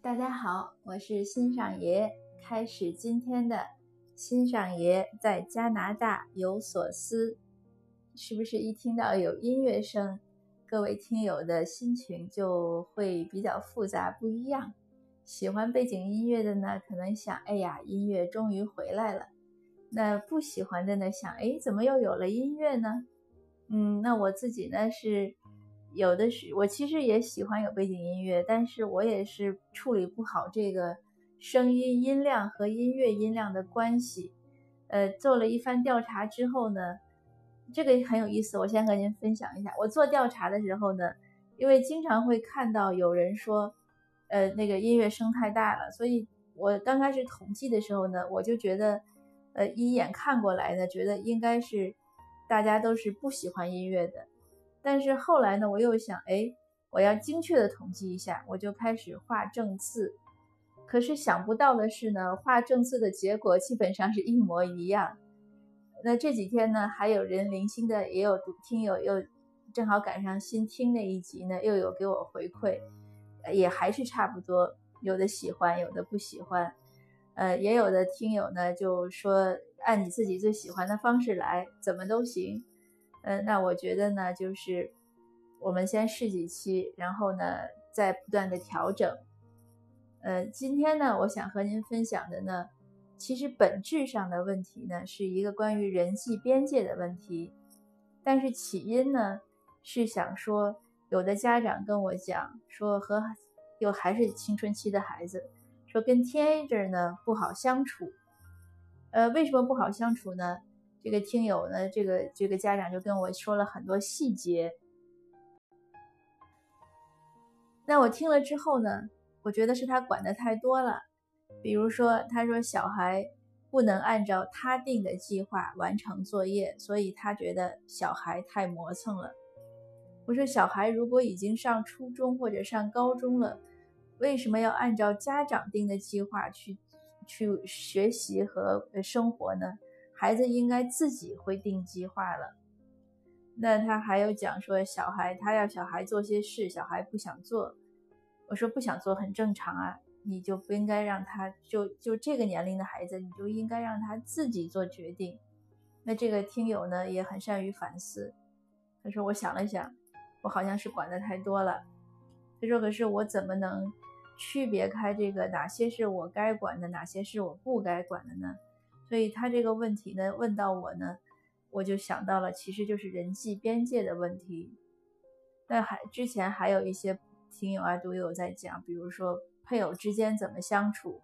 大家好，我是欣赏爷，开始今天的欣赏爷在加拿大有所思。是不是一听到有音乐声，各位听友的心情就会比较复杂不一样？喜欢背景音乐的呢，可能想，哎呀，音乐终于回来了。那不喜欢的呢，想，哎，怎么又有了音乐呢？嗯，那我自己呢是。有的是，我其实也喜欢有背景音乐，但是我也是处理不好这个声音音量和音乐音量的关系。呃，做了一番调查之后呢，这个很有意思，我先和您分享一下。我做调查的时候呢，因为经常会看到有人说，呃，那个音乐声太大了，所以我刚开始统计的时候呢，我就觉得，呃，一眼看过来呢，觉得应该是大家都是不喜欢音乐的。但是后来呢，我又想，哎，我要精确的统计一下，我就开始画正字。可是想不到的是呢，画正字的结果基本上是一模一样。那这几天呢，还有人零星的也有听友又正好赶上新听那一集呢，又有给我回馈，也还是差不多，有的喜欢，有的不喜欢。呃，也有的听友呢就说按你自己最喜欢的方式来，怎么都行。嗯，那我觉得呢，就是我们先试几期，然后呢，再不断的调整。呃，今天呢，我想和您分享的呢，其实本质上的问题呢，是一个关于人际边界的问题。但是起因呢，是想说，有的家长跟我讲说，和又还是青春期的孩子，说跟 teenager 呢不好相处。呃，为什么不好相处呢？这个听友呢，这个这个家长就跟我说了很多细节。那我听了之后呢，我觉得是他管的太多了。比如说，他说小孩不能按照他定的计划完成作业，所以他觉得小孩太磨蹭了。我说，小孩如果已经上初中或者上高中了，为什么要按照家长定的计划去去学习和生活呢？孩子应该自己会定计划了。那他还有讲说，小孩他要小孩做些事，小孩不想做。我说不想做很正常啊，你就不应该让他就就这个年龄的孩子，你就应该让他自己做决定。那这个听友呢也很善于反思，他说我想了想，我好像是管的太多了。他说可是我怎么能区别开这个哪些是我该管的，哪些是我不该管的呢？所以他这个问题呢，问到我呢，我就想到了，其实就是人际边界的问题。那还之前还有一些听友啊，读友在讲，比如说配偶之间怎么相处，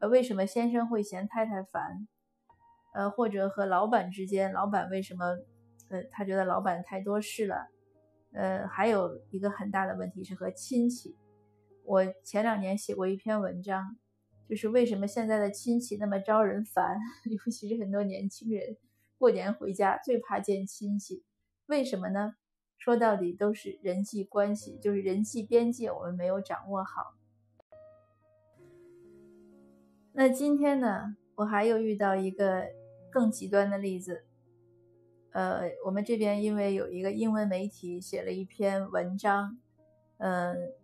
呃，为什么先生会嫌太太烦，呃，或者和老板之间，老板为什么，呃，他觉得老板太多事了，呃，还有一个很大的问题是和亲戚。我前两年写过一篇文章。就是为什么现在的亲戚那么招人烦，尤其是很多年轻人过年回家最怕见亲戚，为什么呢？说到底都是人际关系，就是人际边界我们没有掌握好。那今天呢，我还有遇到一个更极端的例子，呃，我们这边因为有一个英文媒体写了一篇文章，嗯。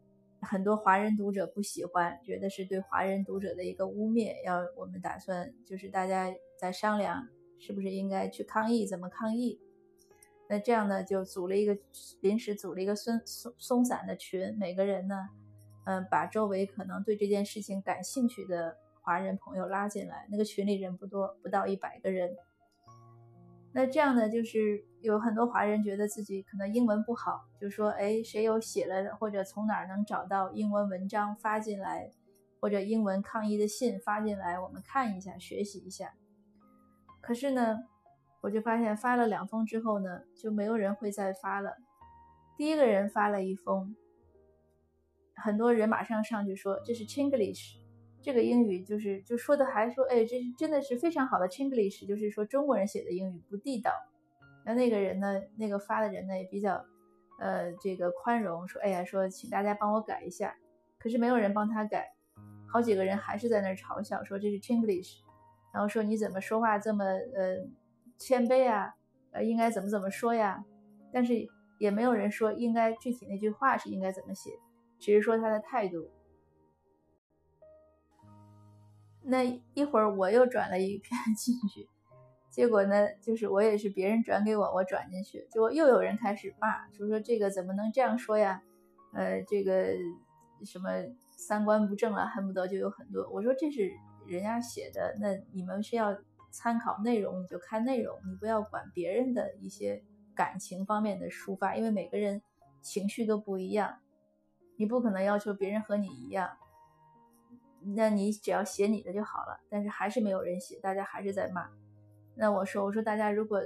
很多华人读者不喜欢，觉得是对华人读者的一个污蔑。要我们打算就是大家在商量，是不是应该去抗议？怎么抗议？那这样呢，就组了一个临时组了一个松松松散的群，每个人呢，嗯，把周围可能对这件事情感兴趣的华人朋友拉进来。那个群里人不多，不到一百个人。那这样呢，就是有很多华人觉得自己可能英文不好，就说：“哎，谁有写了或者从哪儿能找到英文文章发进来，或者英文抗议的信发进来，我们看一下，学习一下。”可是呢，我就发现发了两封之后呢，就没有人会再发了。第一个人发了一封，很多人马上上去说：“这是 Chinglish。”这个英语就是就说的还说，哎，这是真的是非常好的 Chinglish，就是说中国人写的英语不地道。那个人呢，那个发的人呢也比较，呃，这个宽容，说，哎呀，说请大家帮我改一下。可是没有人帮他改，好几个人还是在那儿嘲笑，说这是 Chinglish，然后说你怎么说话这么呃谦卑啊，呃应该怎么怎么说呀？但是也没有人说应该具体那句话是应该怎么写，只是说他的态度。那一会儿我又转了一篇 进去，结果呢，就是我也是别人转给我，我转进去，结果又有人开始骂，说说这个怎么能这样说呀？呃，这个什么三观不正啊，恨不得就有很多。我说这是人家写的，那你们是要参考内容，你就看内容，你不要管别人的一些感情方面的抒发，因为每个人情绪都不一样，你不可能要求别人和你一样。那你只要写你的就好了，但是还是没有人写，大家还是在骂。那我说，我说大家如果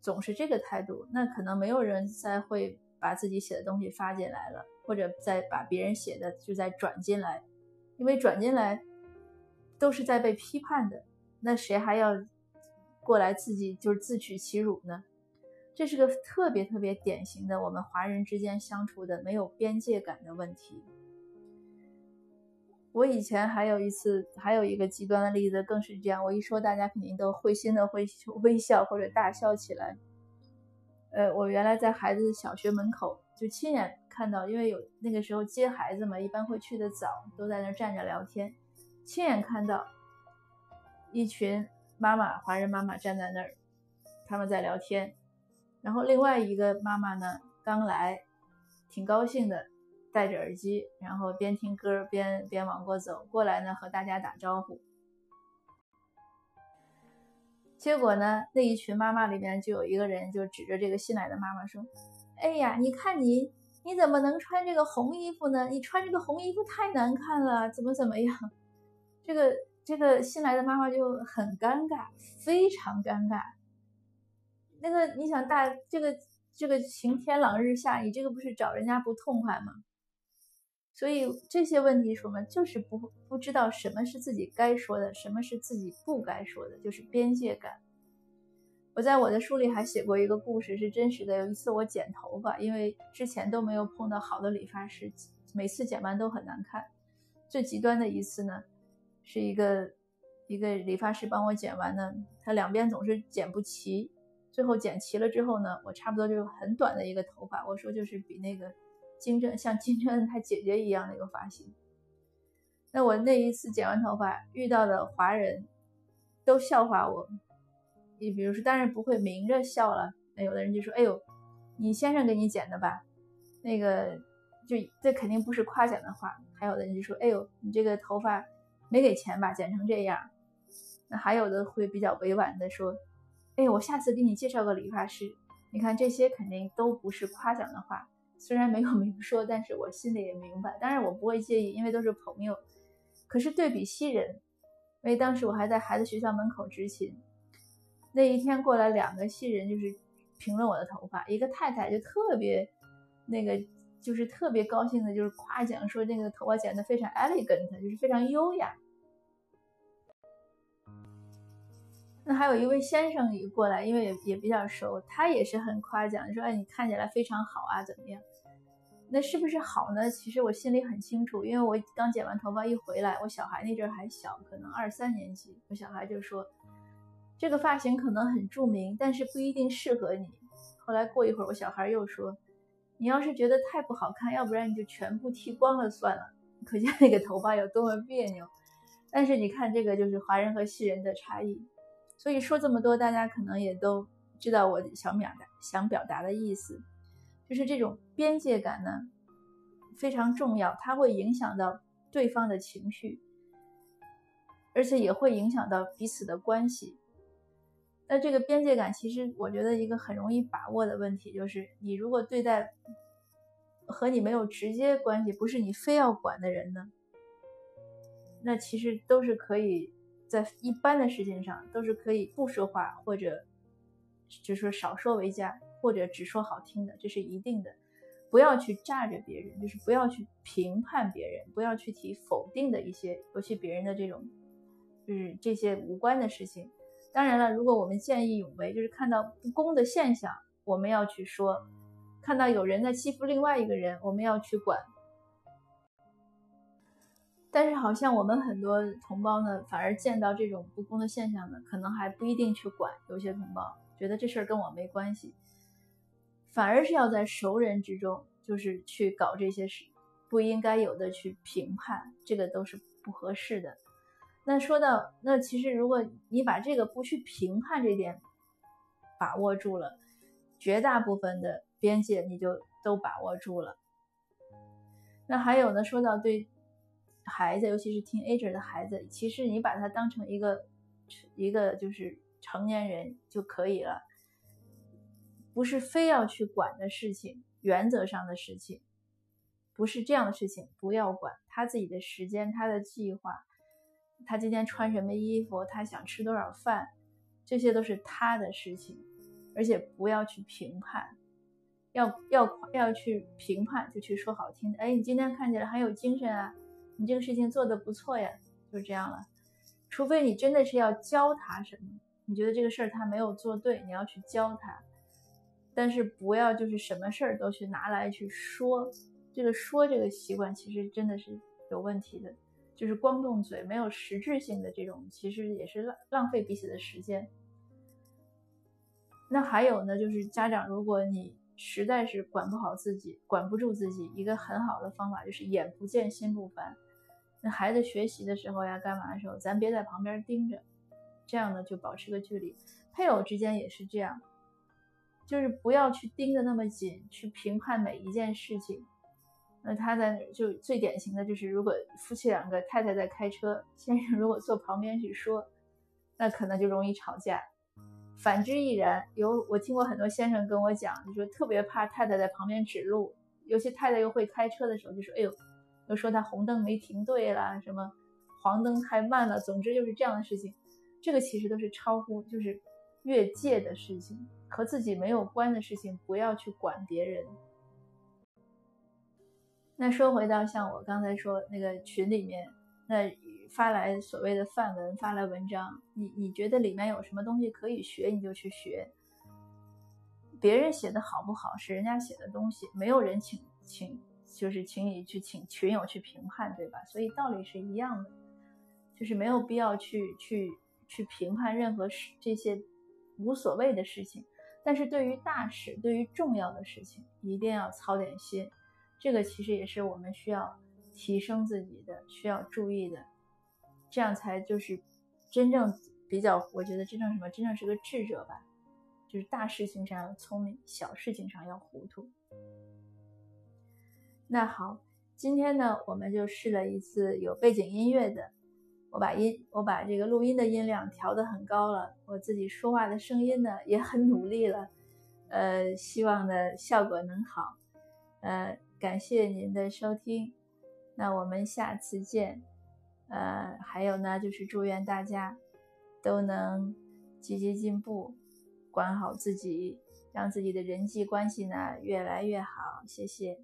总是这个态度，那可能没有人再会把自己写的东西发进来了，或者再把别人写的就再转进来，因为转进来都是在被批判的，那谁还要过来自己就是自取其辱呢？这是个特别特别典型的我们华人之间相处的没有边界感的问题。我以前还有一次，还有一个极端的例子，更是这样。我一说，大家肯定都会心的会微笑或者大笑起来。呃，我原来在孩子小学门口就亲眼看到，因为有那个时候接孩子嘛，一般会去的早，都在那站着聊天。亲眼看到一群妈妈，华人妈妈站在那儿，他们在聊天。然后另外一个妈妈呢，刚来，挺高兴的。戴着耳机，然后边听歌边边往过走过来呢，和大家打招呼。结果呢，那一群妈妈里面就有一个人就指着这个新来的妈妈说：“哎呀，你看你，你怎么能穿这个红衣服呢？你穿这个红衣服太难看了，怎么怎么样？”这个这个新来的妈妈就很尴尬，非常尴尬。那个你想大这个这个晴天朗日下，你这个不是找人家不痛快吗？所以这些问题什么，就是不不知道什么是自己该说的，什么是自己不该说的，就是边界感。我在我的书里还写过一个故事，是真实的。有一次我剪头发，因为之前都没有碰到好的理发师，每次剪完都很难看。最极端的一次呢，是一个一个理发师帮我剪完呢，他两边总是剪不齐，最后剪齐了之后呢，我差不多就很短的一个头发，我说就是比那个。金正像金正恩他姐姐一样的一个发型。那我那一次剪完头发遇到的华人，都笑话我。你比如说，当然不会明着笑了。那有的人就说：“哎呦，你先生给你剪的吧？”那个就这肯定不是夸奖的话。还有的人就说：“哎呦，你这个头发没给钱吧？剪成这样。”那还有的会比较委婉的说：“哎，我下次给你介绍个理发师。”你看这些肯定都不是夸奖的话。虽然没有明说，但是我心里也明白。当然我不会介意，因为都是朋友。可是对比西人，因为当时我还在孩子学校门口执勤，那一天过来两个西人，就是评论我的头发。一个太太就特别那个，就是特别高兴的，就是夸奖说那个头发剪得非常 elegant，就是非常优雅。那还有一位先生也过来，因为也也比较熟，他也是很夸奖，说哎你看起来非常好啊，怎么样？那是不是好呢？其实我心里很清楚，因为我刚剪完头发一回来，我小孩那阵还小，可能二三年级，我小孩就说，这个发型可能很著名，但是不一定适合你。后来过一会儿，我小孩又说，你要是觉得太不好看，要不然你就全部剃光了算了。可见那个头发有多么别扭。但是你看这个就是华人和西人的差异。所以说这么多，大家可能也都知道我想表达想表达的意思。就是这种边界感呢，非常重要，它会影响到对方的情绪，而且也会影响到彼此的关系。那这个边界感，其实我觉得一个很容易把握的问题，就是你如果对待和你没有直接关系，不是你非要管的人呢，那其实都是可以在一般的事情上都是可以不说话，或者就说少说为佳。或者只说好听的，这是一定的，不要去炸着别人，就是不要去评判别人，不要去提否定的一些，尤其别人的这种，就是这些无关的事情。当然了，如果我们见义勇为，就是看到不公的现象，我们要去说；看到有人在欺负另外一个人，我们要去管。但是好像我们很多同胞呢，反而见到这种不公的现象呢，可能还不一定去管。有些同胞觉得这事儿跟我没关系。反而是要在熟人之中，就是去搞这些事，不应该有的去评判，这个都是不合适的。那说到那，其实如果你把这个不去评判这点把握住了，绝大部分的边界你就都把握住了。那还有呢，说到对孩子，尤其是 teenager 的孩子，其实你把他当成一个一个就是成年人就可以了，不是非要去管的事情，原则上的事情，不是这样的事情不要管，他自己的时间，他的计划。他今天穿什么衣服？他想吃多少饭？这些都是他的事情，而且不要去评判。要要要去评判，就去说好听的。哎，你今天看起来很有精神啊，你这个事情做得不错呀，就这样了。除非你真的是要教他什么，你觉得这个事儿他没有做对，你要去教他。但是不要就是什么事儿都去拿来去说，这个说这个习惯其实真的是有问题的。就是光动嘴，没有实质性的这种，其实也是浪浪费彼此的时间。那还有呢，就是家长，如果你实在是管不好自己，管不住自己，一个很好的方法就是眼不见心不烦。那孩子学习的时候呀，干嘛的时候，咱别在旁边盯着，这样呢就保持个距离。配偶之间也是这样，就是不要去盯着那么紧，去评判每一件事情。那他在就最典型的就是，如果夫妻两个太太在开车，先生如果坐旁边去说，那可能就容易吵架。反之亦然。有我听过很多先生跟我讲，就说特别怕太太在旁边指路，尤其太太又会开车的时候，就说：“哎呦，又说他红灯没停对了，什么黄灯太慢了。”总之就是这样的事情。这个其实都是超乎就是越界的事情，和自己没有关的事情，不要去管别人。那说回到像我刚才说那个群里面，那发来所谓的范文，发来文章，你你觉得里面有什么东西可以学，你就去学。别人写的好不好是人家写的东西，没有人请请就是请你去请群友去评判，对吧？所以道理是一样的，就是没有必要去去去评判任何事这些无所谓的事情，但是对于大事，对于重要的事情，一定要操点心。这个其实也是我们需要提升自己的，需要注意的，这样才就是真正比较，我觉得真正什么，真正是个智者吧，就是大事情上要聪明，小事情上要糊涂。那好，今天呢，我们就试了一次有背景音乐的，我把音，我把这个录音的音量调得很高了，我自己说话的声音呢也很努力了，呃，希望呢效果能好，呃。感谢您的收听，那我们下次见。呃，还有呢，就是祝愿大家都能积极进步，管好自己，让自己的人际关系呢越来越好。谢谢。